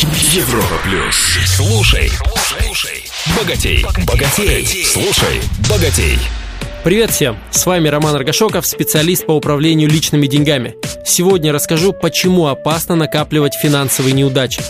Европа плюс. Слушай, слушай, богатей, богатей, слушай, богатей. Привет всем! С вами Роман Аргашоков, специалист по управлению личными деньгами. Сегодня расскажу, почему опасно накапливать финансовые неудачи.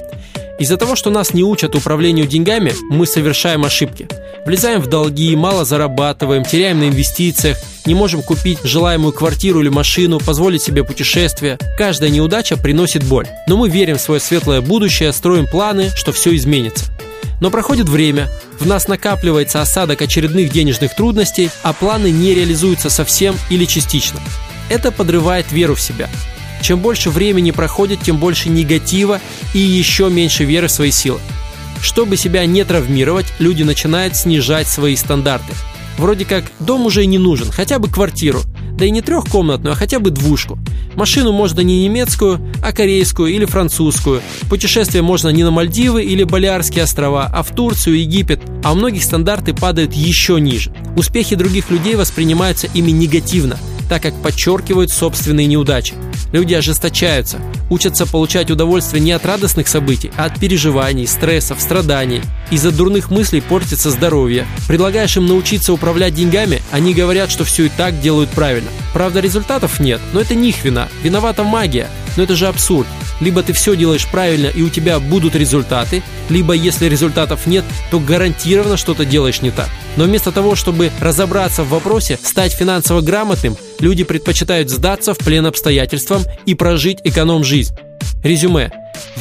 Из-за того, что нас не учат управлению деньгами, мы совершаем ошибки. Влезаем в долги, мало зарабатываем, теряем на инвестициях, не можем купить желаемую квартиру или машину, позволить себе путешествие. Каждая неудача приносит боль. Но мы верим в свое светлое будущее, строим планы, что все изменится. Но проходит время, в нас накапливается осадок очередных денежных трудностей, а планы не реализуются совсем или частично. Это подрывает веру в себя. Чем больше времени проходит, тем больше негатива и еще меньше веры в свои силы. Чтобы себя не травмировать, люди начинают снижать свои стандарты. Вроде как дом уже и не нужен, хотя бы квартиру. Да и не трехкомнатную, а хотя бы двушку. Машину можно не немецкую, а корейскую или французскую. Путешествие можно не на Мальдивы или Балиарские острова, а в Турцию, Египет. А у многих стандарты падают еще ниже. Успехи других людей воспринимаются ими негативно, так как подчеркивают собственные неудачи. Люди ожесточаются, учатся получать удовольствие не от радостных событий, а от переживаний, стрессов, страданий. Из-за дурных мыслей портится здоровье. Предлагаешь им научиться управлять деньгами, они говорят, что все и так делают правильно. Правда, результатов нет, но это не их вина. Виновата магия. Но это же абсурд. Либо ты все делаешь правильно и у тебя будут результаты, либо если результатов нет, то гарантированно что-то делаешь не так. Но вместо того, чтобы разобраться в вопросе, стать финансово грамотным, люди предпочитают сдаться в плен обстоятельствам и прожить эконом-жизнь. Резюме.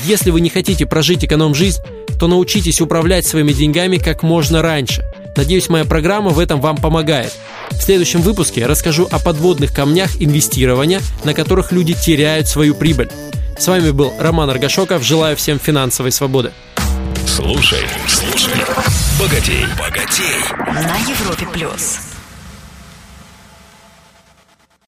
Если вы не хотите прожить эконом-жизнь, то научитесь управлять своими деньгами как можно раньше. Надеюсь, моя программа в этом вам помогает. В следующем выпуске расскажу о подводных камнях инвестирования, на которых люди теряют свою прибыль. С вами был Роман Аргашоков. Желаю всем финансовой свободы. Слушай, слушай, богатей, богатей. На Европе плюс.